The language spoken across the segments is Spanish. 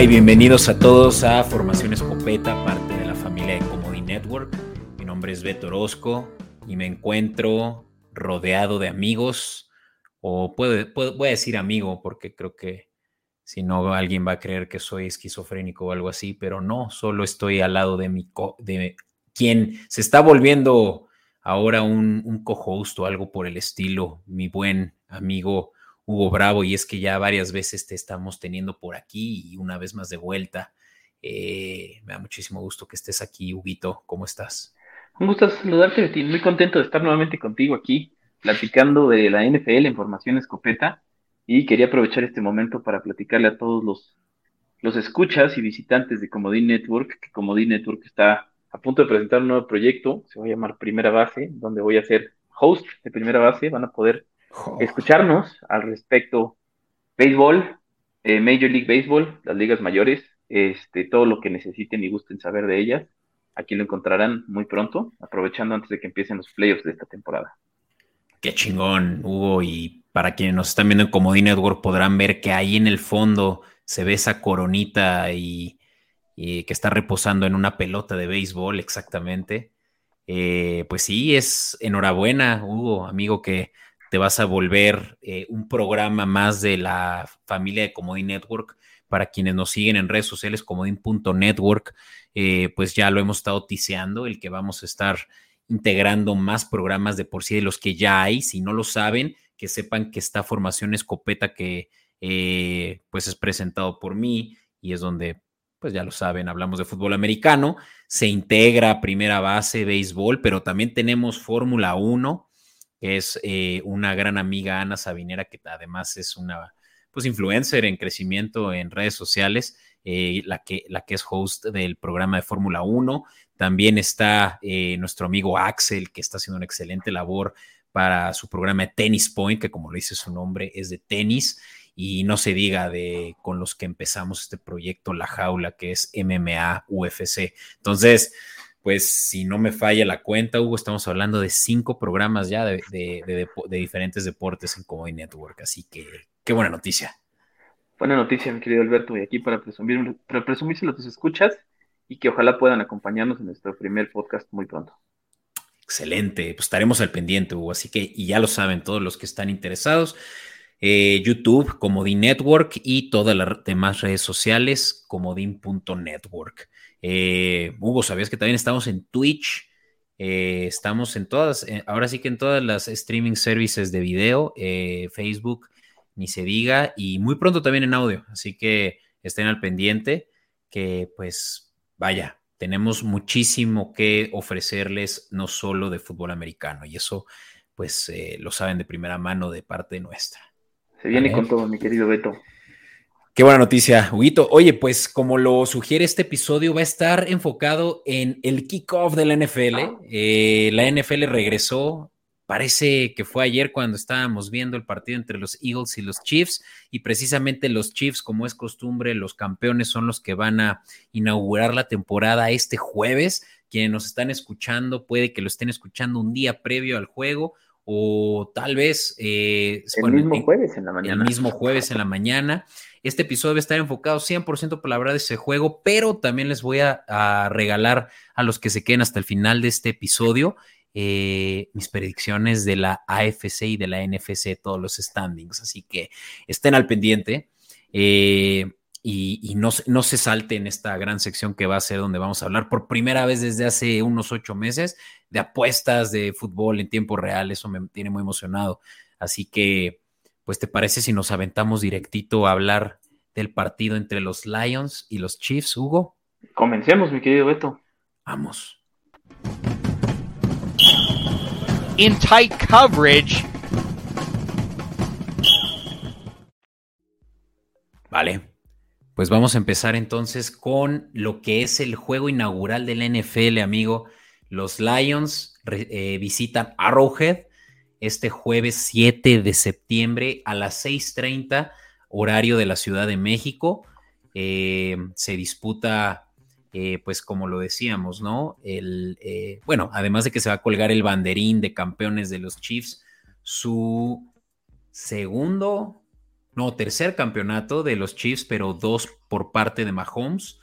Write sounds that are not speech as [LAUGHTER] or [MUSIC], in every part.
Y bienvenidos a todos a Formación Escopeta, parte de la familia de Comedy Network. Mi nombre es Beto Orozco y me encuentro rodeado de amigos, o puedo, voy a decir amigo porque creo que si no alguien va a creer que soy esquizofrénico o algo así, pero no, solo estoy al lado de mi de quien se está volviendo ahora un, un co-host o algo por el estilo, mi buen amigo Hugo Bravo, y es que ya varias veces te estamos teniendo por aquí y una vez más de vuelta. Eh, me da muchísimo gusto que estés aquí, Huguito. ¿Cómo estás? Un gusto saludarte, Betty. Muy contento de estar nuevamente contigo aquí, platicando de la NFL en formación escopeta. Y quería aprovechar este momento para platicarle a todos los, los escuchas y visitantes de Comodín Network, que Comodín Network está a punto de presentar un nuevo proyecto, se va a llamar Primera Base, donde voy a ser host de Primera Base, van a poder escucharnos al respecto béisbol, eh, Major League Baseball, las ligas mayores, este, todo lo que necesiten y gusten saber de ellas, aquí lo encontrarán muy pronto, aprovechando antes de que empiecen los playoffs de esta temporada. Qué chingón, Hugo, y para quienes nos están viendo en Comodín Network podrán ver que ahí en el fondo se ve esa coronita y que está reposando en una pelota de béisbol exactamente. Eh, pues sí, es enhorabuena, Hugo, amigo, que te vas a volver eh, un programa más de la familia de Comodín Network. Para quienes nos siguen en redes sociales, comodín.network, eh, pues ya lo hemos estado tiseando, el que vamos a estar integrando más programas de por sí de los que ya hay. Si no lo saben, que sepan que esta formación escopeta que pues es presentado por mí y es donde pues ya lo saben, hablamos de fútbol americano, se integra primera base, béisbol, pero también tenemos Fórmula 1, que es eh, una gran amiga Ana Sabinera, que además es una pues influencer en crecimiento en redes sociales, eh, la, que, la que es host del programa de Fórmula 1. También está eh, nuestro amigo Axel, que está haciendo una excelente labor para su programa de Tennis Point, que como le dice su nombre, es de tenis y no se diga de con los que empezamos este proyecto La Jaula, que es MMA UFC. Entonces, pues si no me falla la cuenta, Hugo, estamos hablando de cinco programas ya de, diferentes deportes en Comedy Network, así que qué buena noticia. Buena noticia, mi querido Alberto, y aquí para, presumir, para presumírselo a tus escuchas y que ojalá puedan acompañarnos en nuestro primer podcast muy pronto. Excelente, pues estaremos al pendiente, Hugo, así que, y ya lo saben todos los que están interesados, eh, YouTube, Comodín Network y todas las demás redes sociales, comodín.network. Eh, Hugo, ¿sabías que también estamos en Twitch? Eh, estamos en todas, ahora sí que en todas las streaming services de video, Facebook, ni se diga, y muy pronto también en audio, así que estén al pendiente, que pues vaya, tenemos muchísimo que ofrecerles, no solo de fútbol americano, y eso pues lo saben de primera mano de parte nuestra. Se viene con todo, mi querido Beto. Qué buena noticia, Huguito. Oye, pues como lo sugiere este episodio, va a estar enfocado en el kickoff de la NFL. Eh, la NFL regresó, parece que fue ayer cuando estábamos viendo el partido entre los Eagles y los Chiefs, y precisamente los Chiefs, como es costumbre, los campeones son los que van a inaugurar la temporada este jueves. Quienes nos están escuchando, puede que lo estén escuchando un día previo al juego o tal vez... Eh, el mismo jueves en la mañana. El mismo jueves en la mañana. Este episodio va a estar enfocado 100% por la verdad de ese juego, pero también les voy a, regalar a los que se queden hasta el final de este episodio eh, mis predicciones de la AFC y de la NFC, todos los standings. Así que estén al pendiente. Eh, y, no, no, se salte en esta gran sección que va a ser donde vamos a hablar por primera vez desde hace unos ocho meses de apuestas de fútbol en tiempo real. Eso me tiene muy emocionado. Así que, pues, ¿te parece si nos aventamos directito a hablar del partido entre los Lions y los Chiefs, Hugo? Comencemos, mi querido Beto. Vamos. In tight coverage. Vale. Pues vamos a empezar entonces con lo que es el juego inaugural de la NFL, amigo. Los Lions eh, visitan Arrowhead este jueves 7 de septiembre a las 6:30 horario de la Ciudad de México. Eh, se disputa, eh, pues como lo decíamos, ¿no? El, bueno, además de que se va a colgar el banderín de campeones de los Chiefs, su segundo no, tercer campeonato de los Chiefs, pero dos por parte de Mahomes.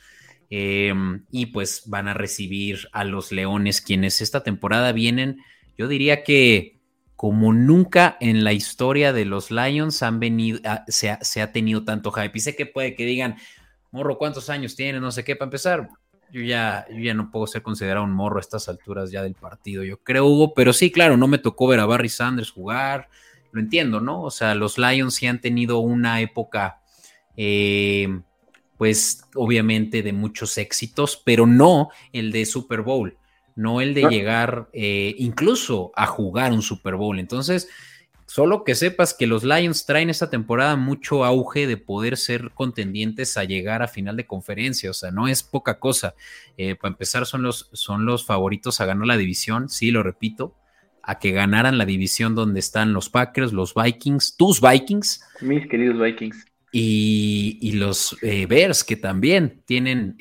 Em, y pues van a recibir a los Leones, quienes esta temporada vienen, yo diría que como nunca en la historia de los Lions han venido, ah, se, ha, tenido tanto hype. Y sé que puede que digan, morro, ¿cuántos años tiene? No sé qué, para empezar. Yo ya, yo ya no puedo ser considerado un morro a estas alturas ya del partido, yo creo, Hugo, pero sí, claro, no me tocó ver a Barry Sanders jugar, lo entiendo, ¿no? O sea, los Lions sí han tenido una época, eh, pues obviamente de muchos éxitos, pero no el de Super Bowl no el de llegar eh, incluso a jugar un Super Bowl. Entonces, solo que sepas que los Lions traen esta temporada mucho auge de poder ser contendientes a llegar a final de conferencia, o sea, no es poca cosa. Eh, para empezar, son los, son los favoritos a ganar la división, sí, lo repito, a que ganaran la división donde están los Packers, los Vikings, tus Vikings. Mis queridos Vikings. Y, los eh, Bears, que también tienen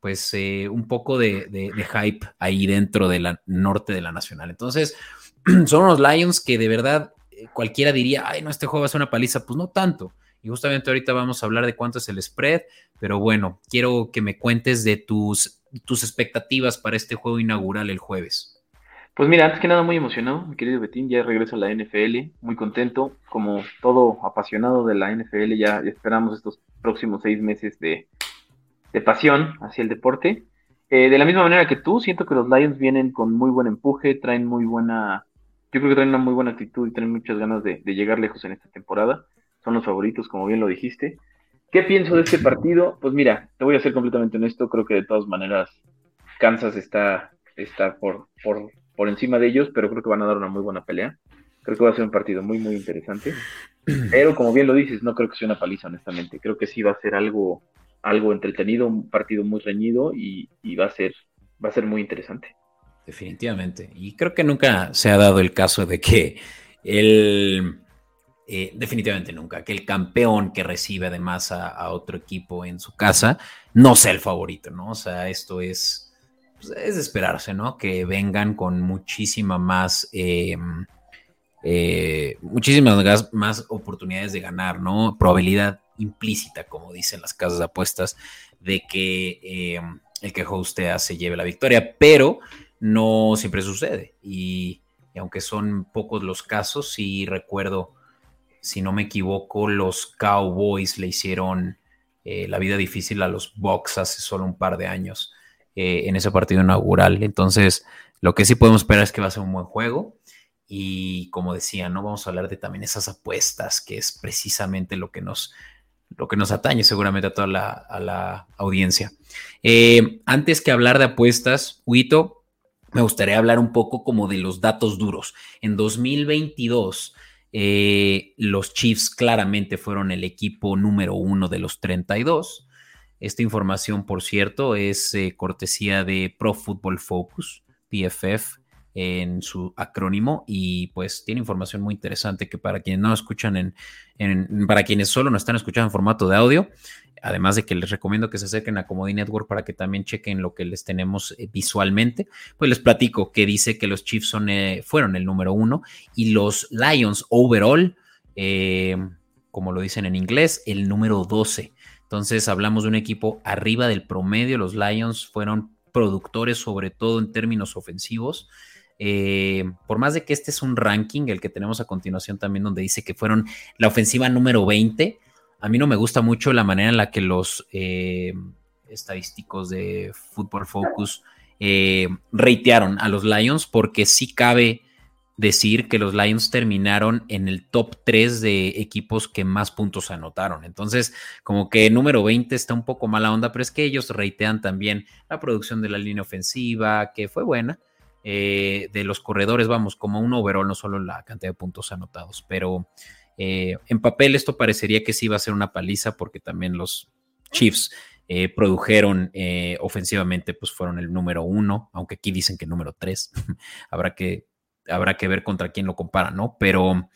pues eh, un poco de, hype ahí dentro de la norte de la nacional. Entonces, [CLEARS THROAT] son unos Lions que de verdad eh, cualquiera diría, ay, no, este juego va a ser una paliza, pues no tanto. Y justamente ahorita vamos a hablar de cuánto es el spread, pero bueno, quiero que me cuentes de tus, tus expectativas para este juego inaugural el jueves. Pues mira, antes que nada muy emocionado, mi querido Betín, ya regreso a la NFL, muy contento, como todo apasionado de la NFL, ya esperamos estos próximos seis meses de, de pasión hacia el deporte. Eh, de la misma manera que tú, siento que los Lions vienen con muy buen empuje, traen muy buena, yo creo que traen una muy buena actitud y traen muchas ganas de, llegar lejos en esta temporada. Son los favoritos, como bien lo dijiste. ¿Qué pienso de este partido? Pues mira, te voy a ser completamente honesto, creo que de todas maneras Kansas está, está por, por, por encima de ellos, pero creo que van a dar una muy buena pelea. Creo que va a ser un partido muy, muy interesante. [CLEARS THROAT] Pero como bien lo dices, no creo que sea una paliza, honestamente. Creo que sí va a ser algo, algo entretenido, un partido muy reñido y, va, a ser, va a ser muy interesante. Definitivamente. Y creo que nunca se ha dado el caso de que el... Eh, definitivamente nunca, que el campeón que recibe además a, otro equipo en su casa no sea el favorito, ¿no? O sea, esto es, pues, es de esperarse, ¿no? Que vengan con muchísima más, em, eh, muchísimas más oportunidades de ganar, ¿no? Probabilidad implícita, como dicen las casas de apuestas, de que eh, el que hostea se lleve la victoria, pero no siempre sucede. Y, aunque son pocos los casos, sí recuerdo, si no me equivoco, los Cowboys le hicieron eh, la vida difícil a los Bucks hace solo un par de años eh, en ese partido inaugural. Entonces, lo que sí podemos esperar es que va a ser un buen juego. Y como decía, no vamos a hablar de también esas apuestas, que es precisamente lo que nos lo que nos atañe seguramente a toda la, audiencia. Eh, antes que hablar de apuestas, Huito, me gustaría hablar un poco como de los datos duros. En 2022, eh, los Chiefs claramente fueron el equipo número uno de los 32. Esta información, por cierto, es eh, cortesía de Pro Football Focus, PFF, en su acrónimo y pues tiene información muy interesante que para quienes no escuchan en, para quienes solo no están escuchando en formato de audio, además de que les recomiendo que se acerquen a Comedy Network para que también chequen lo que les tenemos eh, visualmente, pues les platico que dice que los Chiefs son, eh, fueron el número uno y los Lions overall, eh, como lo dicen en inglés, el número 12. Entonces hablamos de un equipo arriba del promedio, los Lions fueron productores sobre todo en términos ofensivos. Eh, por más de que este es un ranking, el que tenemos a continuación también, donde dice que fueron la ofensiva número 20, a mí no me gusta mucho la manera en la que los eh, estadísticos de Football Focus eh, reitearon a los Lions, porque sí cabe decir que los Lions terminaron en el top 3 de equipos que más puntos anotaron. Entonces, como que número 20 está un poco mala onda, pero es que ellos reitean también la producción de la línea ofensiva, que fue buena, eh, de los corredores, vamos, como un overall, no solo la cantidad de puntos anotados, pero eh, en papel esto parecería que sí iba a ser una paliza porque también los Chiefs eh, produjeron ofensivamente, pues fueron el número uno, aunque aquí dicen que número tres, [LAUGHS] habrá, que, habrá que ver contra quién lo compara, ¿no? Pero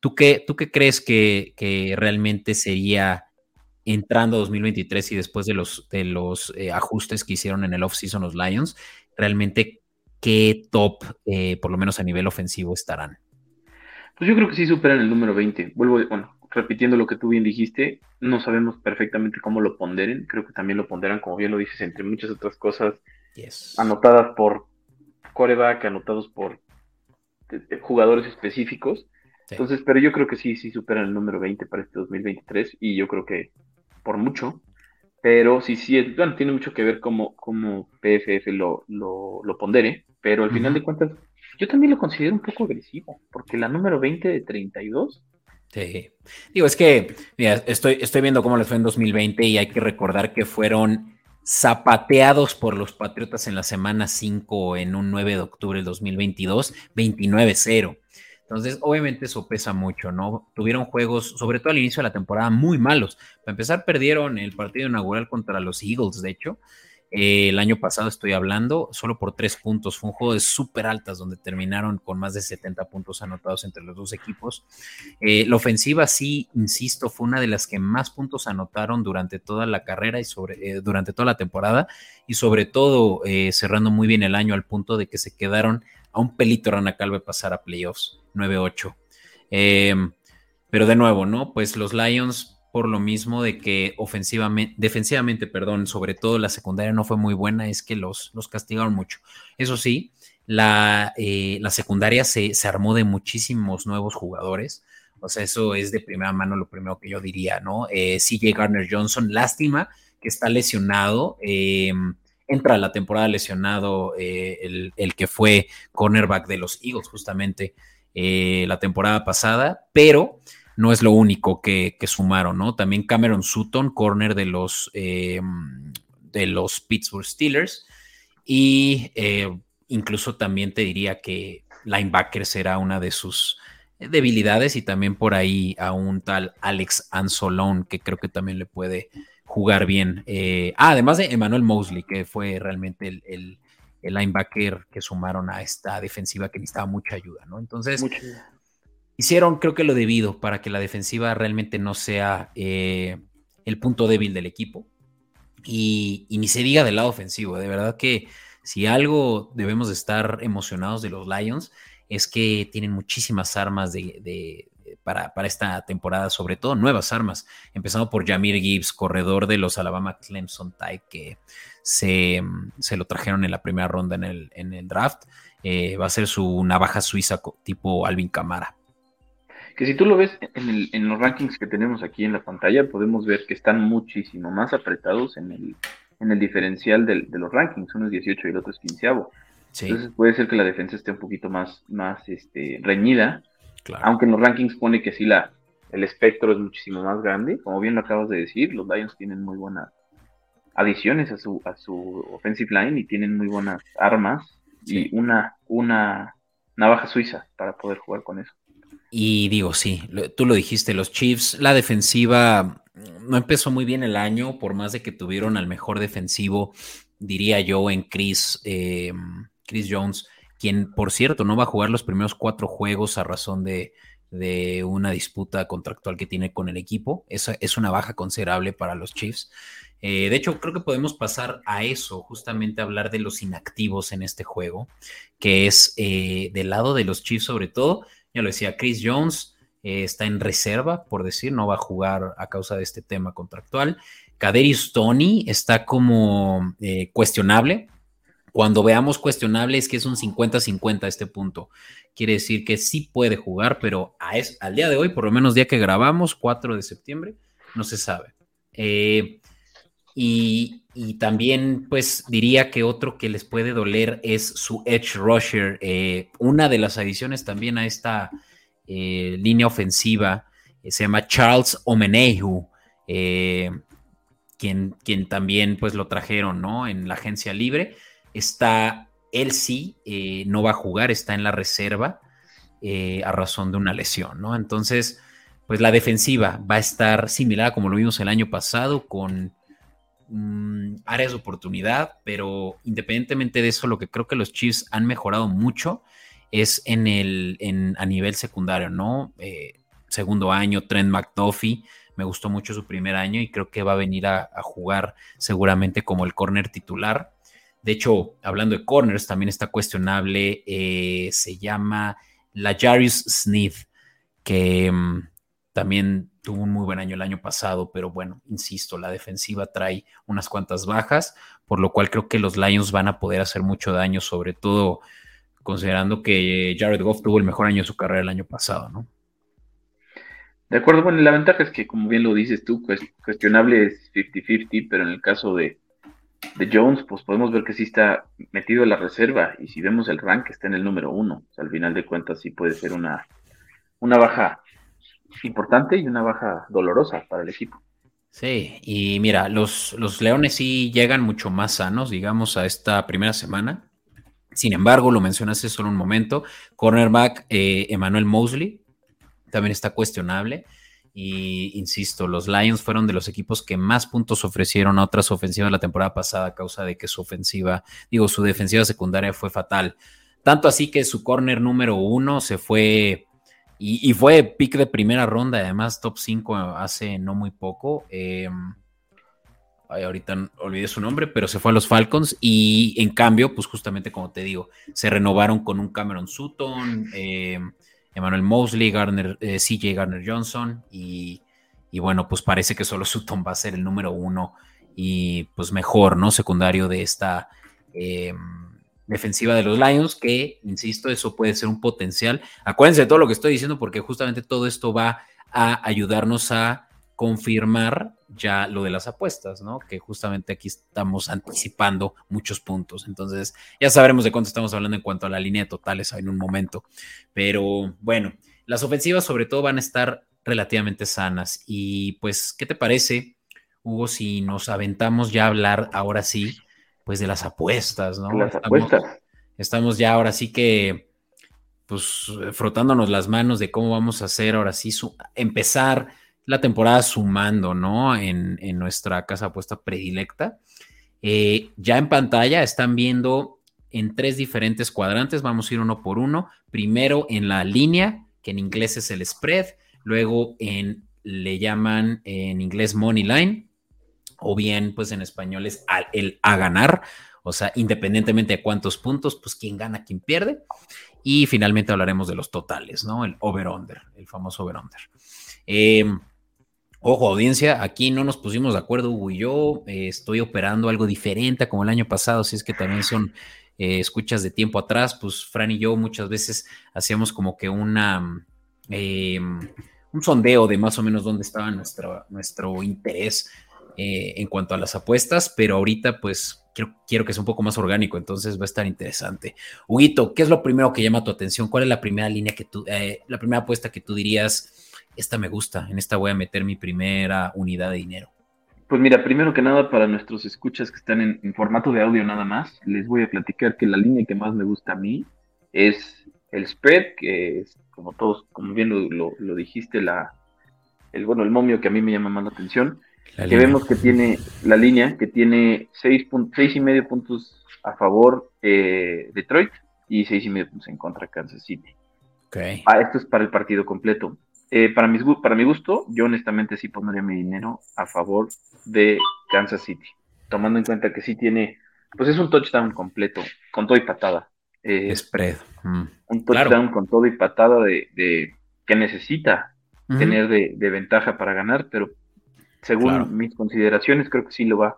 ¿tú qué, tú qué crees que, que realmente sería entrando a 2023 y después de los, de los ajustes que hicieron en el offseason los Lions, realmente qué top, eh, por lo menos a nivel ofensivo, estarán? Pues yo creo que sí superan el número 20. Vuelvo, bueno, repitiendo lo que tú bien dijiste, no sabemos perfectamente cómo lo ponderen. Creo que también lo ponderan, como bien lo dices, entre muchas otras cosas anotadas por coreback, anotados por jugadores específicos. Entonces, pero yo creo que sí, sí superan el número 20 para este 2023 y yo creo que por mucho. Pero sí, sí, bueno, tiene mucho que ver cómo, cómo PFF lo, lo, lo pondere, pero al final de cuentas, yo también lo considero un poco agresivo, porque la número 20 de 32 Sí. Digo, es que mira, estoy, estoy viendo cómo les fue en 2020 y hay que recordar que fueron zapateados por los Patriotas en la semana 5 en un 9 de octubre del 2022, 29-0. Entonces, obviamente eso pesa mucho, ¿no? Tuvieron juegos, sobre todo al inicio de la temporada, muy malos. Para empezar, perdieron el partido inaugural contra los Eagles, de hecho, eh, el año pasado estoy hablando, solo por tres puntos. Fue un juego de súper altas donde terminaron con más de 70 puntos anotados entre los dos equipos. Eh, la ofensiva, sí, insisto, fue una de las que más puntos anotaron durante toda la carrera y eh, durante toda la temporada y sobre todo cerrando muy bien el año al punto de que se quedaron a un pelito Rana Calve pasar a playoffs 9-8. Em, pero de nuevo, ¿no? Pues los Lions por lo mismo de que ofensivamente, defensivamente, perdón, sobre todo la secundaria no fue muy buena, es que los, los castigaron mucho. Eso sí, la, eh, la secundaria se, se, armó de muchísimos nuevos jugadores. O sea, eso es de primera mano lo primero que yo diría, ¿no? Eh, CJ Garner Johnson, lástima que está lesionado. Em, entra a la temporada lesionado eh, el, el, que fue cornerback de los Eagles justamente la temporada pasada, pero no es lo único que, sumaron, ¿no? También Cameron Sutton, corner de los, eh, de los Pittsburgh Steelers. Y eh, incluso también te diría que linebacker será una de sus debilidades y también por ahí a un tal Alex Anzolón que creo que también le puede jugar bien. Eh, ah, además de Emmanuel Mosley, que fue realmente el, linebacker que sumaron a esta defensiva que necesitaba mucha ayuda, ¿no? Entonces, hicieron creo que lo debido para que la defensiva realmente no sea eh, el punto débil del equipo. Y, ni se diga del lado ofensivo, de verdad que si algo debemos estar emocionados de los Lions es que tienen muchísimas armas de, para, esta temporada, sobre todo nuevas armas, empezando por Jamir Gibbs, corredor de los Alabama Clemson Tide, que se, lo trajeron en la primera ronda en el, en el draft. Eh, va a ser su navaja suiza tipo Alvin Camara que si tú lo ves en, los rankings que tenemos aquí en la pantalla, podemos ver que están muchísimo más apretados en el, en el diferencial de los rankings, uno es 18 y el otro es 15. Entonces puede ser que la defensa esté un poquito más, más este, reñida, aunque en los rankings pone que sí la, el espectro es muchísimo más grande, como bien lo acabas de decir, los Lions tienen muy buenas adiciones a su, a su offensive line y tienen muy buenas armas y una, una navaja suiza para poder jugar con eso. Y digo, sí, tú lo dijiste, los Chiefs, la defensiva no empezó muy bien el año, por más de que tuvieron al mejor defensivo, diría yo, en Chris, eh, Chris Jones, quien, por cierto, no va a jugar los primeros cuatro juegos a razón de, una disputa contractual que tiene con el equipo. Esa es una baja considerable para los Chiefs. Eh, de hecho, creo que podemos pasar a eso, justamente hablar de los inactivos en este juego, que es eh, del lado de los Chiefs sobre todo ya lo decía, Chris Jones eh, está en reserva, por decir, no va a jugar a causa de este tema contractual. Kaderius Tony está como eh, cuestionable. Cuando veamos cuestionable es que es un 50-50 a este punto. Quiere decir que sí puede jugar, pero a es, al día de hoy, por lo menos día que grabamos, 4 de septiembre, no se sabe. Eh, y, también, pues diría que otro que les puede doler es su Edge Rusher. Eh, una de las adiciones también a esta eh, línea ofensiva eh, se llama Charles Omenehu, quien, quien, también pues lo trajeron, ¿no? En la agencia libre. Está, él sí, no va a jugar, está en la reserva a razón de una lesión, ¿no? Entonces, pues la defensiva va a estar similar como lo vimos el año pasado con Mm, áreas de oportunidad, pero independientemente de eso, lo que creo que los Chiefs han mejorado mucho es en el, en, a nivel secundario, ¿no? Eh, segundo año, Trent McDuffie, me gustó mucho su primer año y creo que va a venir a, jugar seguramente como el corner titular. De hecho, hablando de corners, también está cuestionable, eh, se llama la Jarius Smith, que mm, también tuvo un muy buen año el año pasado, pero bueno, insisto, la defensiva trae unas cuantas bajas, por lo cual creo que los Lions van a poder hacer mucho daño, sobre todo considerando que Jared Goff tuvo el mejor año de su carrera el año pasado, ¿no? De acuerdo, bueno, la ventaja es que, como bien lo dices tú, cuestionable es 50-50, pero en el caso de, Jones, pues podemos ver que sí está metido en la reserva, y si vemos el rank, está en el número uno. al final de cuentas, sí puede ser una, una baja importante y una baja dolorosa para el equipo. Sí, y mira, los, los Leones sí llegan mucho más sanos, digamos, a esta primera semana. Sin embargo, lo mencionaste solo un momento, cornerback eh, Emmanuel Mosley también está cuestionable. Y insisto, los Lions fueron de los equipos que más puntos ofrecieron a otras ofensivas la temporada pasada a causa de que su ofensiva, digo, su defensiva secundaria fue fatal. Tanto así que su corner número uno se fue y, fue pick de primera ronda, además top 5 hace no muy poco. Em, ahorita olvidé su nombre, pero se fue a los Falcons y en cambio, pues justamente como te digo, se renovaron con un Cameron Sutton. Eh, Emmanuel Mosley, Garner, eh, CJ Garner Johnson y, bueno, pues parece que solo [LAUGHS] Sutton va a ser el número uno y pues mejor, ¿no? Secundario de esta em, defensiva de los Lions, que, insisto, eso puede ser un potencial. Acuérdense de todo lo que estoy diciendo porque justamente todo esto va a ayudarnos a confirmar ya lo de las apuestas, ¿no? Que justamente aquí estamos anticipando muchos puntos. Entonces, ya sabremos de cuánto estamos hablando en cuanto a la línea de totales en un momento. Pero bueno, las ofensivas sobre todo van a estar relativamente sanas. Y pues, ¿qué te parece, Hugo, si nos aventamos ya a hablar ahora sí, pues de las apuestas, ¿no? Las apuestas. Estamos ya ahora sí que pues frotándonos las manos de cómo vamos a hacer ahora sí empezar la temporada sumando, ¿no? En, nuestra casa apuesta predilecta. Eh, ya en pantalla están viendo en tres diferentes cuadrantes, vamos a ir uno por uno. Primero en la línea, que en inglés es el spread, luego en le llaman en inglés money line, o bien pues en español es el a ganar, o sea, independientemente de cuántos puntos, pues quién gana, quién pierde. Y finalmente hablaremos de los totales, ¿no? El over-under, el famoso over-under. Eh, Ojo, audiencia, aquí no nos pusimos de acuerdo, Hugo y yo. Eh, estoy operando algo diferente como el año pasado, si es que también son eh, escuchas de tiempo atrás. Pues Fran y yo muchas veces hacíamos como que una. Em, un sondeo de más o menos dónde estaba nuestro, nuestro interés eh, en cuanto a las apuestas, pero ahorita pues quiero, quiero, que sea un poco más orgánico, entonces va a estar interesante. Huguito, ¿qué es lo primero que llama tu atención? ¿Cuál es la primera línea que tú, la primera apuesta que tú dirías? esta me gusta, en esta voy a meter mi primera unidad de dinero? Pues mira, primero que nada, para nuestros escuchas que están en, formato de audio nada más, les voy a platicar que la línea que más me gusta a mí es el spread, que es, como todos, como bien lo, dijiste, la, el, bueno, el momio que a mí me llama más la atención, que vemos que tiene la línea, que tiene seis, seis y medio puntos a favor eh, Detroit y seis y medio puntos en contra Kansas City. Okay. Ah, esto es para el partido completo. Eh, para, mi, para mi gusto, yo honestamente sí pondría mi dinero a favor de Kansas City, tomando en cuenta que sí tiene, pues es un touchdown completo, con todo y patada. Eh, Spread. Mm. Un touchdown con todo y patada de, que necesita tener de, ventaja para ganar, pero según mis consideraciones creo que sí lo va,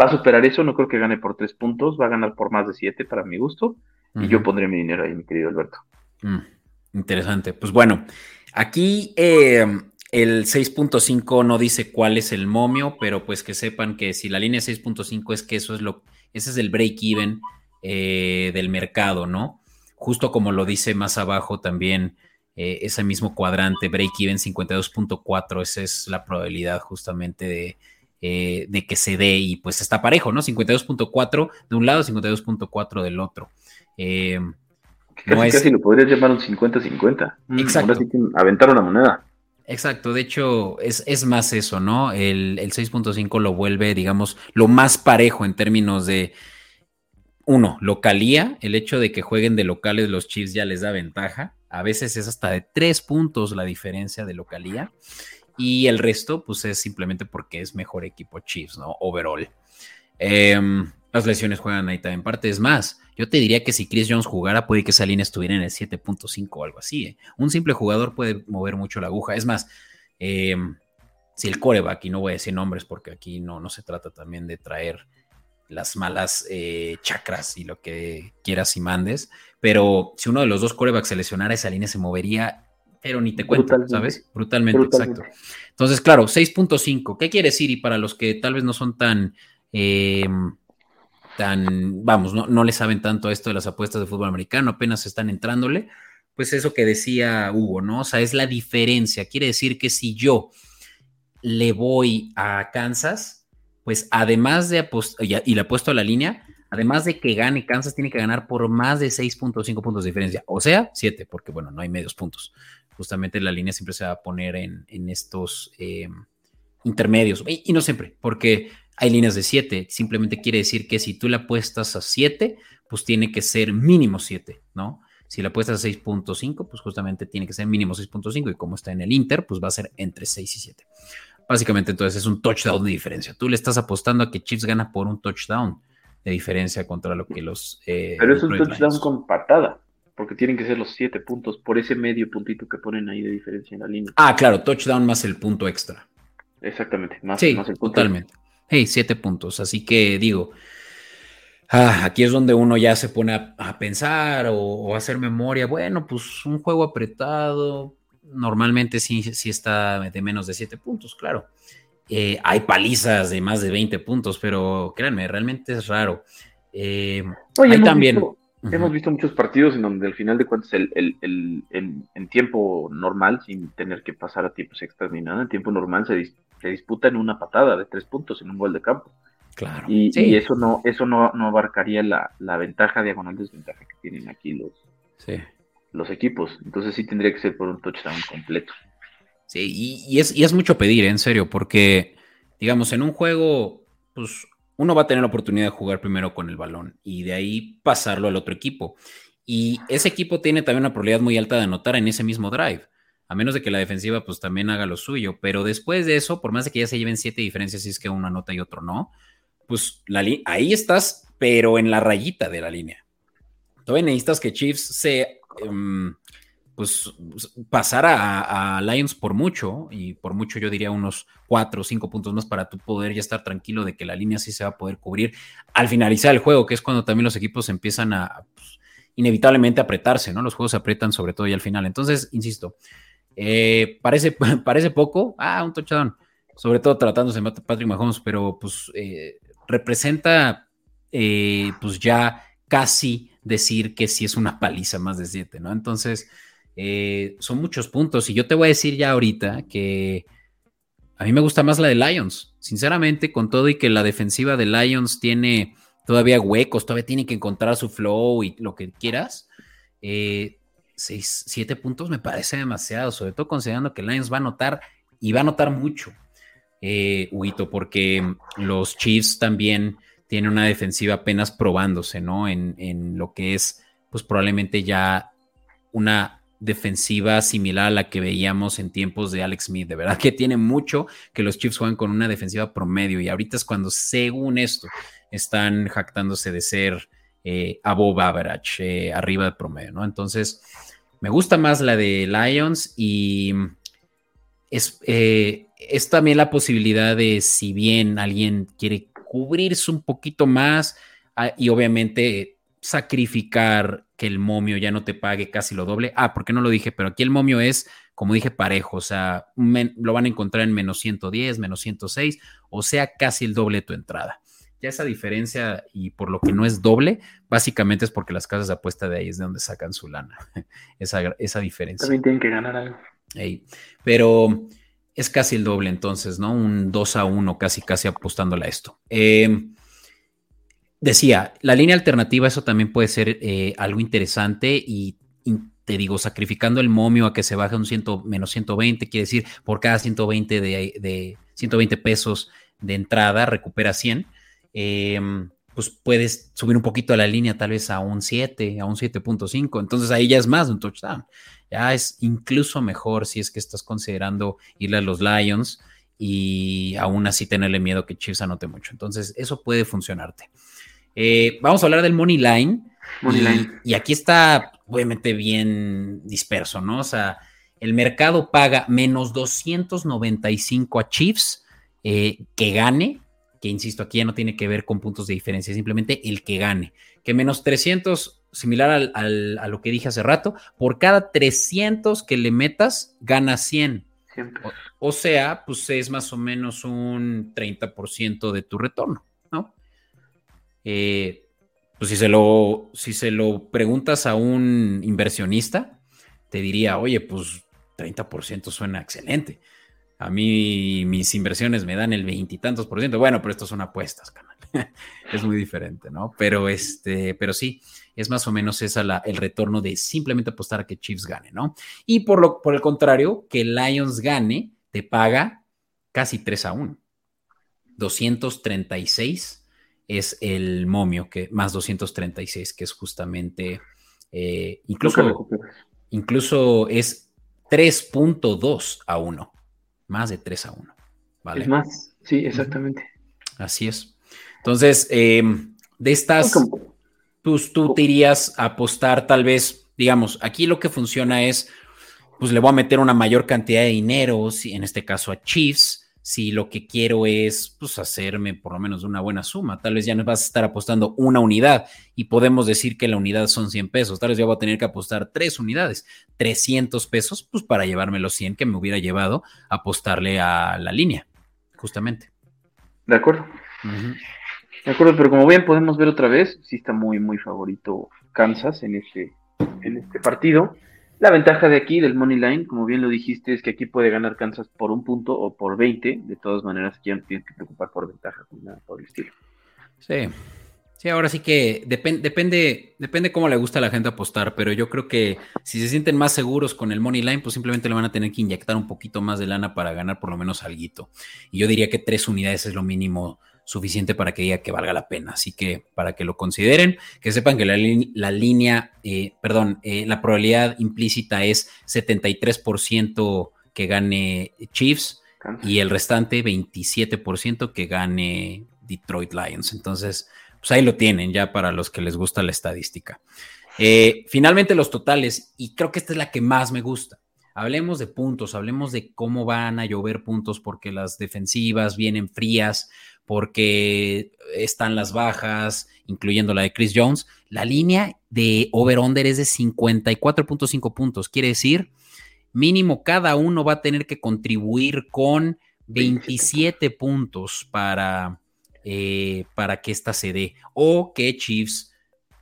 va a superar eso, no creo que gane por tres puntos, va a ganar por más de siete para mi gusto, y yo pondré mi dinero ahí, mi querido Alberto. Mm. Interesante. Pues bueno, Aquí em, el 6.5 no dice cuál es el momio, pero pues que sepan que si la línea 6.5 es que eso es lo, ese es el break-even eh, del mercado, ¿no? Justo como lo dice más abajo también eh, ese mismo cuadrante, break-even 52.4, esa es la probabilidad justamente de, eh, de que se dé y pues está parejo, ¿no? 52.4 de un lado, 52.4 del otro. Eh, Casi, casi lo podrías llamar un 50-50. Mm, Exacto. Ahora sí que aventar una moneda. Exacto, de hecho es, es más eso, ¿no? El, el 6.5 lo vuelve, digamos, lo más parejo en términos de, uno, localía, el hecho de que jueguen de locales los Chiefs ya les da ventaja, a veces es hasta de tres puntos la diferencia de localía, y el resto, pues es simplemente porque es mejor equipo Chiefs, ¿no? Overall. Em, las lesiones juegan ahí también parte, es más, yo te diría que si Chris Jones jugara, puede que esa línea estuviera en el 7.5 o algo así. ¿eh? Un simple jugador puede mover mucho la aguja. Es más, Em, si el coreback, y no voy a decir nombres porque aquí no, no se trata también de traer las malas eh, chakras y lo que quieras y mandes, pero si uno de los dos corebacks se lesionara, esa línea se movería, pero ni te cuento, ¿sabes? Brutalmente, exacto. Entonces, claro, 6.5, ¿qué quiere decir? Y para los que tal vez no son tan... Em, tan, vamos, no, no le saben tanto a esto de las apuestas de fútbol americano, apenas están entrándole, pues eso que decía Hugo, ¿no? O sea, es la diferencia. Quiere decir que si yo le voy a Kansas, pues además de apostar, y le apuesto a la línea, además de que gane Kansas, tiene que ganar por más de 6.5 puntos de diferencia, o sea, 7, porque bueno, no hay medios puntos. Justamente la línea siempre se va a poner en, estos eh, intermedios, y, no siempre, porque hay líneas de 7, simplemente quiere decir que si tú le apuestas a 7, pues tiene que ser mínimo 7, ¿no? Si le apuestas a 6.5, pues justamente tiene que ser mínimo 6.5 y como está en el Inter, pues va a ser entre 6 y 7. Básicamente entonces es un touchdown de diferencia. Tú le estás apostando a que Chiefs gana por un touchdown de diferencia contra lo que los... Eh, Pero es un touchdown con patada, porque tienen que ser los siete puntos por ese medio puntito que ponen ahí de diferencia en la línea. Ah, claro, touchdown más el punto extra. Exactamente, más, sí, más el punto totalmente. Hey, siete puntos. Así que digo, ah, aquí es donde uno ya se pone a, pensar o, o, a hacer memoria. Bueno, pues un juego apretado, normalmente sí, sí está de menos de 7 puntos, claro. Eh, hay palizas de más de 20 puntos, pero créanme, realmente es raro. Eh, hay también. Hemos visto muchos partidos en donde al final de cuentas el, en tiempo normal, sin tener que pasar a tiempos extras ni nada, en tiempo normal se, se disputa en una patada de tres puntos en un gol de campo. Claro. Y, eso no, eso no, no abarcaría la, la, ventaja diagonal desventaja que tienen aquí los, sí los equipos. Entonces sí tendría que ser por un touchdown completo. Sí, y, es, y es mucho pedir, ¿eh? en serio, porque, digamos, en un juego, pues uno va a tener la oportunidad de jugar primero con el balón y de ahí pasarlo al otro equipo. Y ese equipo tiene también una probabilidad muy alta de anotar en ese mismo drive, a menos de que la defensiva pues también haga lo suyo. Pero después de eso, por más de que ya se lleven siete diferencias, si es que uno anota y otro no, pues la ahí estás, pero en la rayita de la línea. Todavía necesitas que Chiefs se Em, pues pasar a, Lions por mucho, y por mucho yo diría unos cuatro o cinco puntos más para tú poder ya estar tranquilo de que la línea sí se va a poder cubrir al finalizar el juego, que es cuando también los equipos empiezan a pues, inevitablemente apretarse, ¿no? Los juegos se aprietan sobre todo ya al final. Entonces, insisto, eh, parece, [LAUGHS] parece poco, ah, un touchdown, sobre todo tratándose de Patrick Mahomes, pero pues eh, representa eh, pues ya casi decir que sí es una paliza más de siete, ¿no? Entonces, eh, son muchos puntos y yo te voy a decir ya ahorita que a mí me gusta más la de Lions, sinceramente, con todo y que la defensiva de Lions tiene todavía huecos, todavía tiene que encontrar su flow y lo que quieras. Eh, seis, siete puntos me parece demasiado, sobre todo considerando que Lions va a notar y va a notar mucho, eh, Huito, porque los Chiefs también tiene una defensiva apenas probándose, ¿no? En, lo que es, pues probablemente ya una defensiva similar a la que veíamos en tiempos de Alex Smith. De verdad que tiene mucho que los Chiefs juegan con una defensiva promedio y ahorita es cuando, según esto, están jactándose de ser eh, above average, eh, arriba de promedio, ¿no? Entonces, me gusta más la de Lions y es, eh, es también la posibilidad de si bien alguien quiere cubrirse un poquito más ah, y obviamente sacrificar que el momio ya no te pague casi lo doble. Ah, porque no lo dije, pero aquí el momio es, como dije, parejo, o sea, lo van a encontrar en menos 110, menos 106, o sea, casi el doble de tu entrada. Ya esa diferencia y por lo que no es doble, básicamente es porque las casas de apuesta de ahí es de donde sacan su lana, [LAUGHS] esa, esa diferencia. También tienen que ganar algo. pero es casi el doble entonces, ¿no? Un 2 a 1, casi, casi apostándole a esto. Em, decía, la línea alternativa, eso también puede ser eh, algo interesante y, te digo, sacrificando el momio a que se baje un 100, menos 120, quiere decir, por cada 120 de, de 120 pesos de entrada, recupera 100. Em, pues puedes subir un poquito a la línea, tal vez a un 7, a un 7.5. Entonces ahí ya es más de un touchdown ya es incluso mejor si es que estás considerando irle a los Lions y aún así tenerle miedo que Chiefs anote mucho. Entonces, eso puede funcionarte. Eh, vamos a hablar del Money Line. y, aquí está obviamente bien disperso, ¿no? O sea, el mercado paga menos 295 a Chiefs eh, que gane, que insisto, aquí ya no tiene que ver con puntos de diferencia, simplemente el que gane, que menos 300, similar a lo que dije hace rato, por cada 300 que le metas, gana 100. O, sea, pues es más o menos un 30% de tu retorno, ¿no? Eh, pues si se, lo, si se lo preguntas a un inversionista, te diría, oye, pues 30% suena excelente. A mí mis inversiones me dan el veintitantos por ciento. Bueno, pero estos son apuestas, canal. [LAUGHS] es muy diferente, ¿no? Pero este, pero sí, es más o menos esa la, el retorno de simplemente apostar a que Chiefs gane, ¿no? Y por lo, por el contrario, que Lions gane, te paga casi 3 a 1. 236 es el momio, que más 236, que es justamente eh, incluso, incluso es 3.2 a 1, más de 3 a 1. ¿vale? Es más, sí, exactamente. Así es. Entonces, em, de estas, pues tú te irías a apostar tal vez, digamos, aquí lo que funciona es, pues le voy a meter una mayor cantidad de dinero, si en este caso a Chiefs, si lo que quiero es pues, hacerme por lo menos una buena suma. Tal vez ya no vas a estar apostando una unidad y podemos decir que la unidad son 100 pesos. Tal vez ya voy a tener que apostar tres unidades, 300 pesos, pues para llevarme los 100 que me hubiera llevado a apostarle a la línea, justamente. De acuerdo. De acuerdo, pero como bien podemos ver otra vez, sí está muy, muy favorito Kansas en este, en este partido. La ventaja de aquí, del Money Line, como bien lo dijiste, es que aquí puede ganar Kansas por un punto o por 20. De todas maneras, aquí no tienes que preocupar por ventaja, nada por el estilo. Sí. Sí, ahora sí que depende, depende cómo le gusta a la gente apostar, pero yo creo que si se sienten más seguros con el Money Line, pues simplemente le van a tener que inyectar un poquito más de lana para ganar por lo menos algo. Y yo diría que tres unidades es lo mínimo suficiente para que diga que valga la pena. Así que para que lo consideren, que sepan que la, línea, eh, perdón, eh, la probabilidad implícita es 73% que gane Chiefs y el restante 27% que gane Detroit Lions. Entonces, pues ahí lo tienen ya para los que les gusta la estadística. Eh, finalmente los totales, y creo que esta es la que más me gusta. Hablemos de puntos, hablemos de cómo van a llover puntos porque las defensivas vienen frías, porque están las bajas, incluyendo la de Chris Jones. La línea de over-under es de 54.5 puntos. Quiere decir, mínimo cada uno va a tener que contribuir con 27 puntos para, eh, para que esta se dé. O que Chiefs,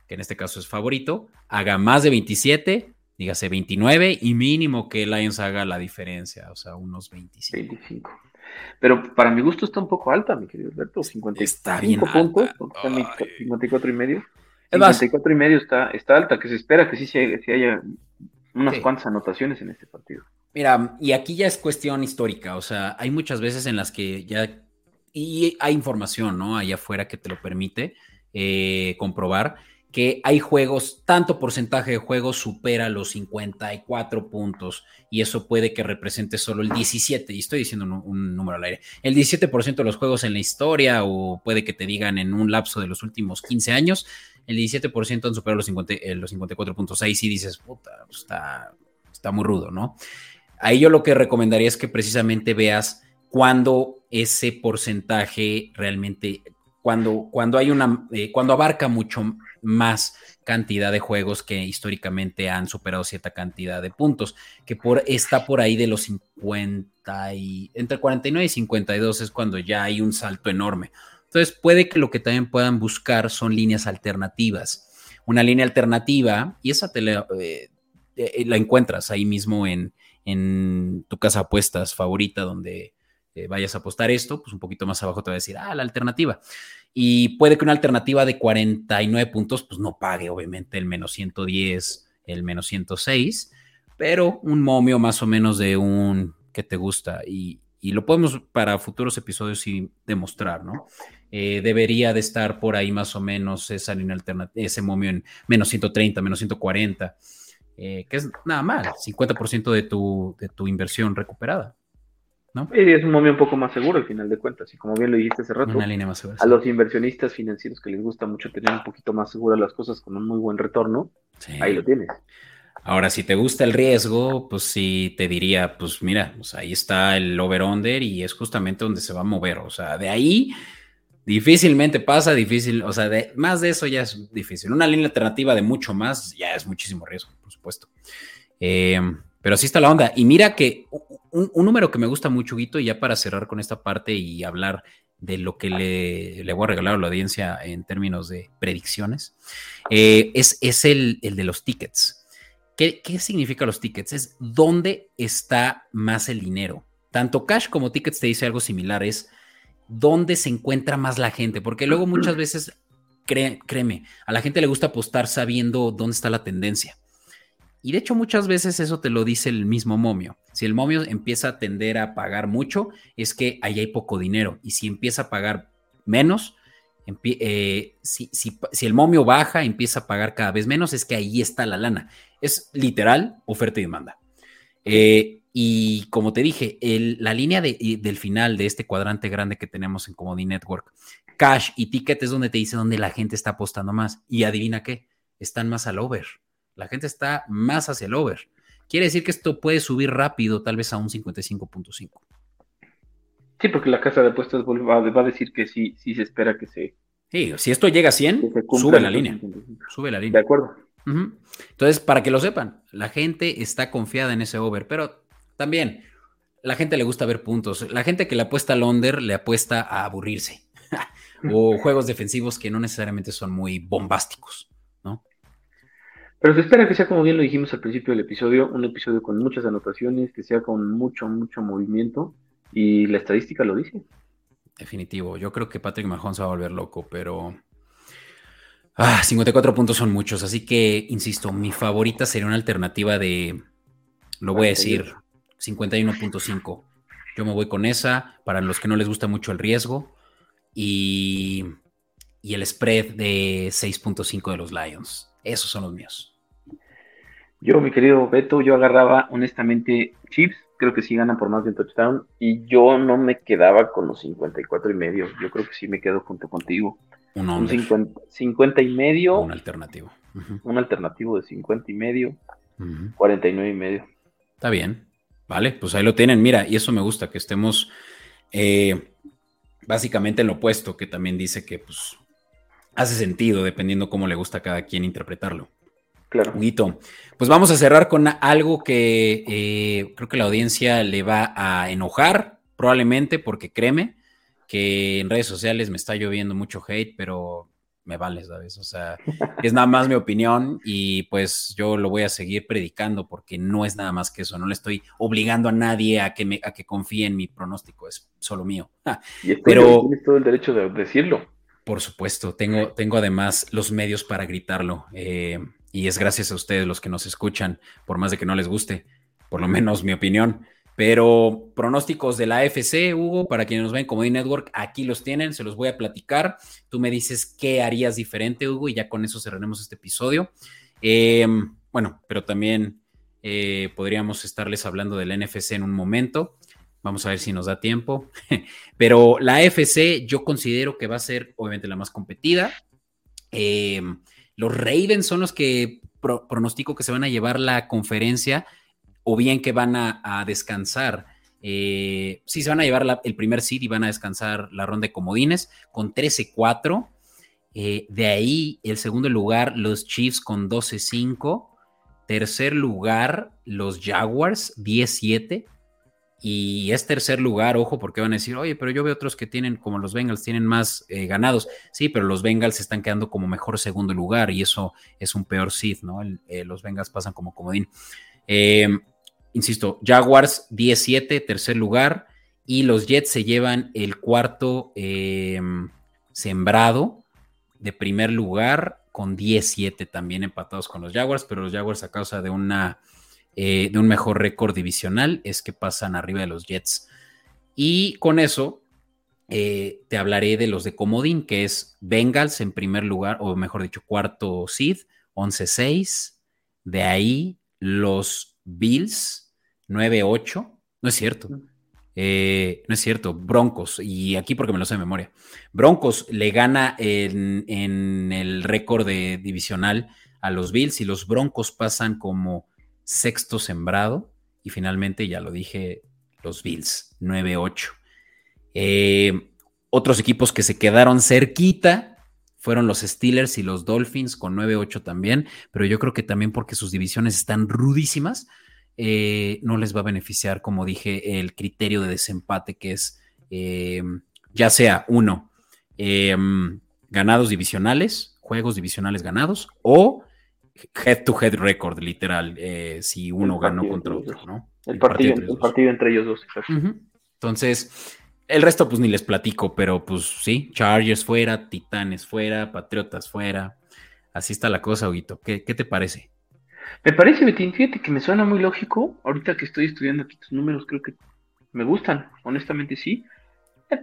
que en este caso es favorito, haga más de 27, dígase 29, y mínimo que Lions haga la diferencia, o sea, unos 25. 25. Pero para mi gusto está un poco alta, mi querido Alberto. 55 puntos, está en 54 y medio. 54 y medio está, está alta, que se espera que sí, se, haya unas cuantas anotaciones en este partido. Mira, y aquí ya es cuestión histórica, o sea, hay muchas veces en las que ya, y hay información, ¿no? Allá afuera que te lo permite eh, comprobar que hay juegos, tanto porcentaje de juegos supera los 54 puntos y eso puede que represente solo el 17, y estoy diciendo un, número al aire, el 17% de los juegos en la historia o puede que te digan en un lapso de los últimos 15 años, el 17% han superado los, 50, eh, los 54 puntos. Ahí sí dices, puta, pues está, está muy rudo, ¿no? Ahí yo lo que recomendaría es que precisamente veas cuándo ese porcentaje realmente cuando, cuando hay una, eh, cuando abarca mucho más cantidad de juegos que históricamente han superado cierta cantidad de puntos, que por, está por ahí de los 50 y entre 49 y 52 es cuando ya hay un salto enorme. Entonces puede que lo que también puedan buscar son líneas alternativas. Una línea alternativa, y esa te la, eh, eh, la encuentras ahí mismo en, en tu casa apuestas favorita donde eh, vayas a apostar esto, pues un poquito más abajo te va a decir, ah, la alternativa. Y puede que una alternativa de 49 puntos, pues no pague, obviamente, el menos 110, el menos 106, pero un momio más o menos de un que te gusta. Y, lo podemos para futuros episodios y demostrar, ¿no? Eh, debería de estar por ahí más o menos esa línea ese momio en menos 130, menos 140, eh, que es nada mal, 50% de tu, de tu inversión recuperada. Y es un momento un poco más seguro al final de cuentas. Y como bien lo dijiste hace rato, a los inversionistas financieros que les gusta mucho tener un poquito más seguras las cosas con un muy buen retorno, ahí lo tienes. Ahora, si te gusta el riesgo, pues sí te diría, pues mira, ahí está el over-under y es justamente donde se va a mover. O sea, de ahí difícilmente pasa, difícil, o sea, de, más de eso ya es difícil. Una línea alternativa de mucho más ya es muchísimo riesgo, por supuesto. Eh, pero así está la onda. Y mira que un, número que me gusta mucho, Guito, y ya para cerrar con esta parte y hablar de lo que le, voy a regalar a la audiencia en términos de predicciones, eh, es, es el, el de los tickets. ¿Qué, significa los tickets? Es dónde está más el dinero. Tanto cash como tickets te dice algo similar, es dónde se encuentra más la gente, porque luego muchas veces, créeme, a la gente le gusta apostar sabiendo dónde está la tendencia. Y de hecho muchas veces eso te lo dice el mismo momio. Si el momio empieza a tender a pagar mucho, es que ahí hay poco dinero. Y si empieza a pagar menos, eh, si, el momio baja, empieza a pagar cada vez menos, es que ahí está la lana. Es literal oferta y demanda. Eh, y como te dije, la línea del final de este cuadrante grande que tenemos en Comedy Network, cash y ticket es donde te dice dónde la gente está apostando más. Y adivina qué, están más al over. La gente está más hacia el over. Quiere decir que esto puede subir rápido, tal vez a un 55.5. Sí, porque la casa de apuestas va, a decir que sí, sí se espera que se. Sí, si esto llega a 100, sube la línea. Sube la línea. De acuerdo. Entonces, para que lo sepan, la gente está confiada en ese over, pero también la gente le gusta ver puntos. La gente que le apuesta al under le apuesta a aburrirse [LAUGHS] o juegos defensivos que no necesariamente son muy bombásticos, ¿no? Pero se espera que sea, como bien lo dijimos al principio del episodio, un episodio con muchas anotaciones, que sea con mucho, mucho movimiento y la estadística lo dice. Definitivo. Yo creo que Patrick Mahomes va a volver loco, pero Ah, 54 puntos son muchos, así que, insisto, mi favorita sería una alternativa de, lo voy a decir, 51.5. Yo me voy con esa, para los que no les gusta mucho el riesgo, y, y el spread de 6.5 de los Lions. Esos son los míos. Yo, mi querido Beto, yo agarraba honestamente Chips, creo que sí ganan por más de un touchdown, y yo no me quedaba con los 54 y medio, yo creo que sí me quedo junto contigo. Un, 50, y medio. Un alternativo. Un alternativo de 50 y medio. 49 y medio. Está bien. Vale, pues ahí lo tienen. Mira, y eso me gusta, que estemos eh, básicamente en lo opuesto, que también dice que pues hace sentido dependiendo cómo le gusta a cada quien interpretarlo. Claro. Pues vamos a cerrar con algo que eh, creo que la audiencia le va a enojar, probablemente, porque créeme, que en redes sociales me está lloviendo mucho hate, pero me vale, ¿sabes? O sea, es nada más mi opinión y pues yo lo voy a seguir predicando porque no es nada más que eso, no le estoy obligando a nadie a que, me, a que confíe en mi pronóstico, es solo mío. Y pero tienes todo el derecho de decirlo. Por supuesto, tengo, tengo además los medios para gritarlo eh, y es gracias a ustedes los que nos escuchan, por más de que no les guste, por lo menos mi opinión. Pero pronósticos de la AFC, Hugo, para quienes nos ven como network aquí los tienen, se los voy a platicar. Tú me dices qué harías diferente, Hugo, y ya con eso cerraremos este episodio. Em, bueno, pero también eh, podríamos estarles hablando del NFC en un momento. Vamos a ver si nos da tiempo. [LAUGHS] pero la AFC yo considero que va a ser obviamente la más competida. Em, los Ravens son los que pronostico que se van a llevar la conferencia o bien que van a, descansar. Eh, sí, se van a llevar el primer seed y van a descansar la ronda de comodines con 13-4. Eh, de ahí, el segundo lugar, los Chiefs con 12-5. Tercer lugar, los Jaguars, 10-7. Y es tercer lugar, ojo, porque van a decir, oye, pero yo veo otros que tienen, como los Bengals, tienen más eh, ganados. Sí, pero los Bengals están quedando como mejor segundo lugar y eso es un peor seed, ¿no? los Bengals pasan como comodín. Eh, insisto, Jaguars 17, tercer lugar, y los Jets se llevan el cuarto em, sembrado de primer lugar con 17 también empatados con los Jaguars, pero los Jaguars a causa de, una, eh, de un mejor récord divisional es que pasan arriba de los Jets. Y con eso eh, te hablaré de los de Comodín, que es Bengals en primer lugar, o mejor dicho, cuarto seed, 11-6. De ahí los Bills 9-8. No es cierto. Eh, no es cierto. Broncos, y aquí porque me lo sé de memoria. Broncos le gana en, el récord divisional a los Bills y los Broncos pasan como sexto sembrado y finalmente, ya lo dije, los Bills, 9-8. Eh, otros equipos que se quedaron cerquita fueron los Steelers y los Dolphins con 9-8 también, pero yo creo que también porque sus divisiones están rudísimas, eh, no les va a beneficiar, como dije, el criterio de desempate que es eh, ya sea uno, ganados divisionales, juegos divisionales ganados, o head-to-head record, literal, si uno ganó contra otro, ¿no? El, partido, el partido, entre ellos dos. Entonces, el resto pues ni les platico, pero pues sí, Chargers fuera, Titanes fuera, Patriotas fuera. Así está la cosa, Huguito. ¿Qué, te parece? Me parece, Betín, fíjate que me suena muy lógico. Ahorita que estoy estudiando aquí tus números, creo que me gustan, honestamente sí.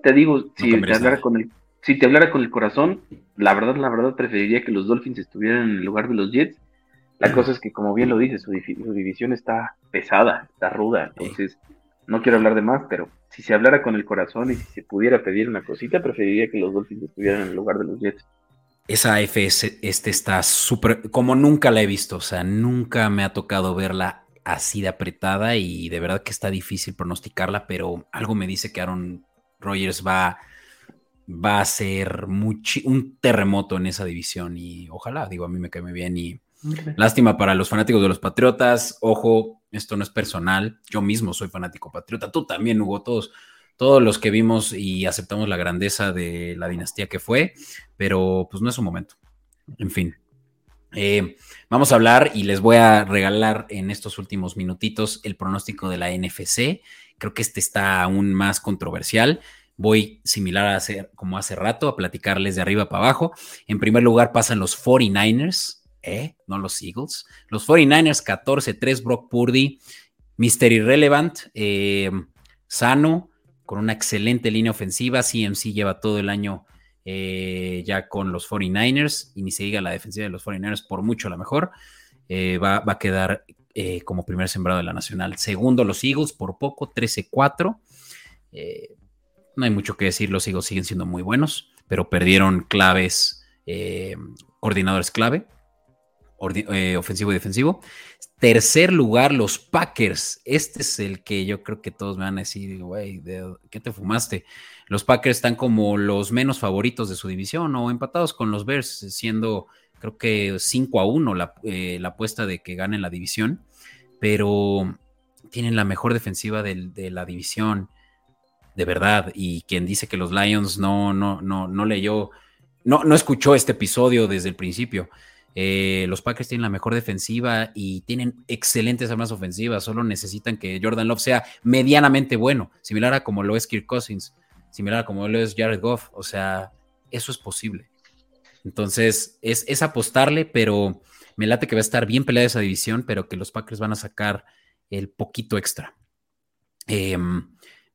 Te digo, si te hablara con el, si te hablara con el corazón, la verdad, la verdad preferiría que los Dolphins estuvieran en el lugar de los Jets la cosa es que, como bien lo dices, su, división está pesada, está ruda, entonces no quiero hablar de más, pero si se hablara con el corazón y si se pudiera pedir una cosita, preferiría que los Dolphins estuvieran en el lugar de los Jets. Esa AFS este está súper, como nunca la he visto, o sea, nunca me ha tocado verla así de apretada y de verdad que está difícil pronosticarla, pero algo me dice que Aaron Rodgers va, va a ser un terremoto en esa división y ojalá, digo, a mí me cae muy bien y Lástima para los fanáticos de los Patriotas. Ojo, esto no es personal. Yo mismo soy fanático patriota. Tú también, Hugo. Todos, todos los que vimos y aceptamos la grandeza de la dinastía que fue, pero pues no es un momento. En fin. Eh, vamos a hablar y les voy a regalar en estos últimos minutitos el pronóstico de la NFC. Creo que este está aún más controversial. Voy similar a hacer, como hace rato a platicarles de arriba para abajo. En primer lugar pasan los 49ers ¿eh? No los Eagles. Los 49ers 14-3, Brock Purdy, Mister Irrelevant, eh, sano, con una excelente línea ofensiva. CMC lleva todo el año eh, ya con los 49ers y ni se diga la defensiva de los 49ers, por mucho la mejor. Eh, va, va, a quedar como primer sembrado de la nacional. Segundo, los Eagles, por poco, 13-4. no hay mucho que decir, los Eagles siguen siendo muy buenos, pero perdieron claves, coordinadores clave. Eh, ofensivo y defensivo. Tercer lugar, los Packers. Este es el que yo creo que todos me van a decir, güey, ¿qué te fumaste? Los Packers están como los menos favoritos de su división o empatados con los Bears, siendo creo que 5 a 1 la, eh, la apuesta de que ganen la división, pero tienen la mejor defensiva de, la división, de verdad. Y quien dice que los Lions no, no, no, no leyó, no, no escuchó este episodio desde el principio. Eh, los Packers tienen la mejor defensiva y tienen excelentes armas ofensivas. Solo necesitan que Jordan Love sea medianamente bueno, similar a como lo es Kirk Cousins, similar a como lo es Jared Goff. O sea, eso es posible. Entonces, es, apostarle, pero me late que va a estar bien peleada esa división, pero que los Packers van a sacar el poquito extra. Em,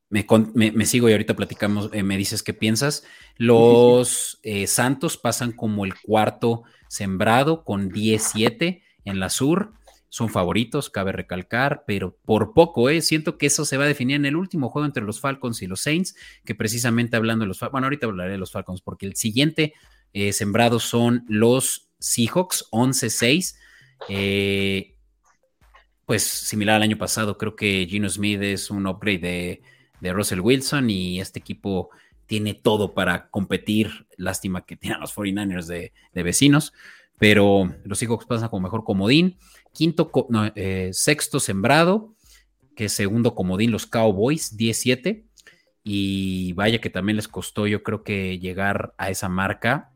me, sigo y ahorita platicamos, eh, me dices qué piensas. Los eh, Santos pasan como el cuarto sembrado con 17 en la sur. Son favoritos, cabe recalcar, pero por poco, ¿eh? Siento que eso se va a definir en el último juego entre los Falcons y los Saints, que precisamente hablando de los Falcons, bueno, ahorita hablaré de los Falcons, porque el siguiente eh, sembrado son los Seahawks, 11-6. Eh, pues similar al año pasado, creo que Gino Smith es un upgrade de, de Russell Wilson y este equipo tiene todo para competir. Lástima que tienen los 49ers de, vecinos, pero los Seahawks pasan como mejor comodín. Quinto, eh, sexto sembrado, que segundo comodín los Cowboys, 17. Y vaya que también les costó, yo creo que llegar a esa marca,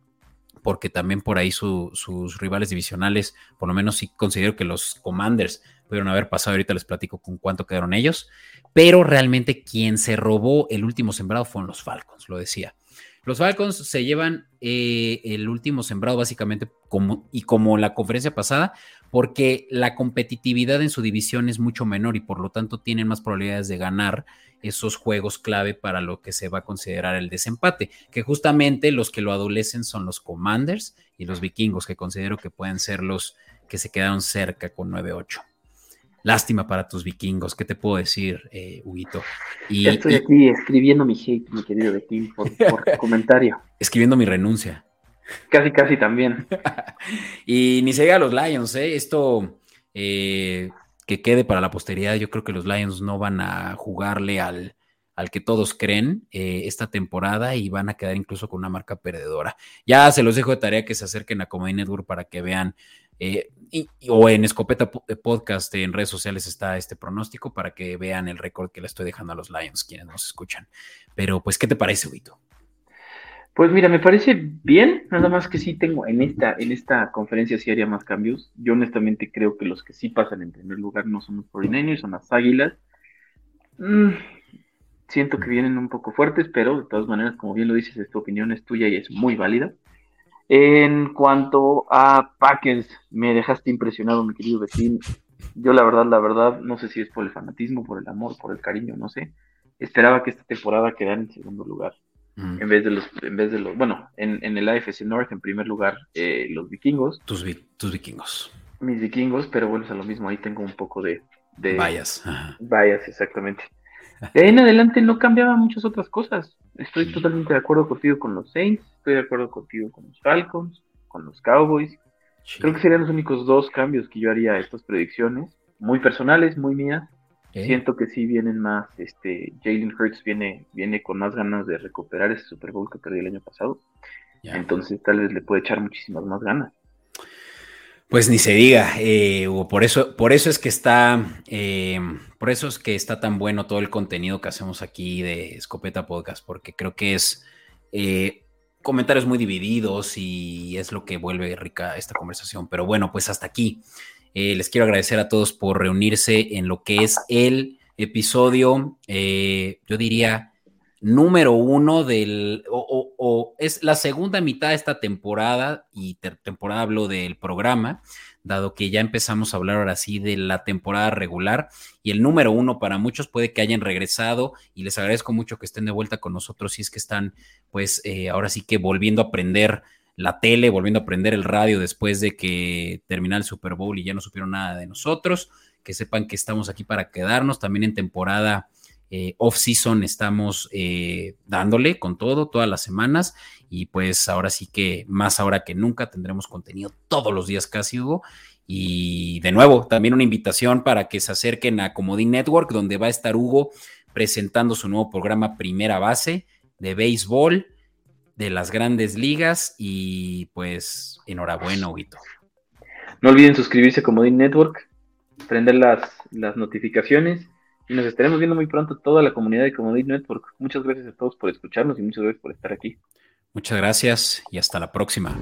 porque también por ahí sus rivales divisionales, por lo menos sí considero que los Commanders pudieron haber pasado. Ahorita les platico con cuánto quedaron ellos pero realmente quien se robó el último sembrado fueron los Falcons, lo decía. Los Falcons se llevan eh, el último sembrado básicamente como, y como la conferencia pasada, porque la competitividad en su división es mucho menor y por lo tanto tienen más probabilidades de ganar esos juegos clave para lo que se va a considerar el desempate, que justamente los que lo adolecen son los Commanders y los Vikingos, que considero que pueden ser los que se quedaron cerca con 9-8. Lástima para tus vikingos, ¿qué te puedo decir, eh, Huguito? Y, estoy aquí escribiendo mi hate, mi querido Betín, por, por [LAUGHS] comentario. Escribiendo mi renuncia. Casi, casi también. [LAUGHS] y ni se diga a los Lions, ¿eh? Esto, eh, que quede para la posteridad. Yo creo que los Lions no van a jugarle al, al que todos creen eh, esta temporada y van a quedar incluso con una marca perdedora. Ya se los dejo de tarea que se acerquen a Comedy Network para que vean, eh, o en Escopeta eh, Podcast en redes sociales está este pronóstico para que vean el récord que le estoy dejando a los Lions, quienes nos escuchan. Pero pues, ¿qué te parece, Vito? Pues mira, me parece bien, nada más que sí tengo en esta, en esta conferencia sí haría más cambios. Yo honestamente creo que los que sí pasan en primer lugar no son los 49ers, son las Águilas. Mm, siento que vienen un poco fuertes, pero de todas maneras, como bien lo dices, esta opinión es tuya y es muy válida. En cuanto a Packers, me dejaste impresionado, mi querido vecino. Yo la verdad, la verdad, no sé si es por el fanatismo, por el amor, por el cariño, no sé. Esperaba que esta temporada quedara en segundo lugar. En vez de los, en vez de los, bueno, en, en el AFC North, en primer lugar, eh, los vikingos. Tus, tus vikingos. Mis vikingos, pero bueno, es lo mismo, ahí tengo un poco de... de Vayas. Vayas, exactamente. [LAUGHS] De ahí en adelante no cambiaba muchas otras cosas. Estoy totalmente de acuerdo contigo con los Saints, estoy de acuerdo contigo con los Falcons, con los Cowboys. Creo que serían los únicos dos cambios que yo haría a estas predicciones, muy personales, muy mías, Siento que sí vienen más, este, Jalen Hurts viene, viene con más ganas de recuperar ese Super Bowl que perdió el año pasado. Entonces tal vez le puede echar muchísimas más ganas. Pues ni se diga, eh, por eso, por eso es que está, eh, por eso es que está tan bueno todo el contenido que hacemos aquí de Escopeta Podcast, porque creo que es eh, comentarios muy divididos y es lo que vuelve rica esta conversación. Pero bueno, pues hasta aquí. Eh, les quiero agradecer a todos por reunirse en lo que es el episodio, eh, yo diría, número uno del, o, es la segunda mitad de esta temporada, y temporada hablo del programa, dado que ya empezamos a hablar ahora sí de la temporada regular, y el número uno para muchos puede que hayan regresado, y les agradezco mucho que estén de vuelta con nosotros, si es que están, pues, eh, ahora sí que volviendo a aprender la tele, volviendo a prender el radio después de que terminó el Super Bowl y ya no supieron nada de nosotros. Que sepan que estamos aquí para quedarnos. También en temporada eh, off-season estamos eh, dándole con todo, todas las semanas. Y pues ahora sí que más ahora que nunca tendremos contenido todos los días casi, Hugo. Y de nuevo, también una invitación para que se acerquen a Comodín Network, donde va a estar Hugo presentando su nuevo programa Primera Base de béisbol de las grandes ligas y pues enhorabuena, Huguito. No olviden suscribirse a Comodín Network, prender las, las notificaciones y nos estaremos viendo muy pronto toda la comunidad de Comodín Network. Muchas gracias a todos por escucharnos y muchas gracias por estar aquí. Muchas gracias y hasta la próxima.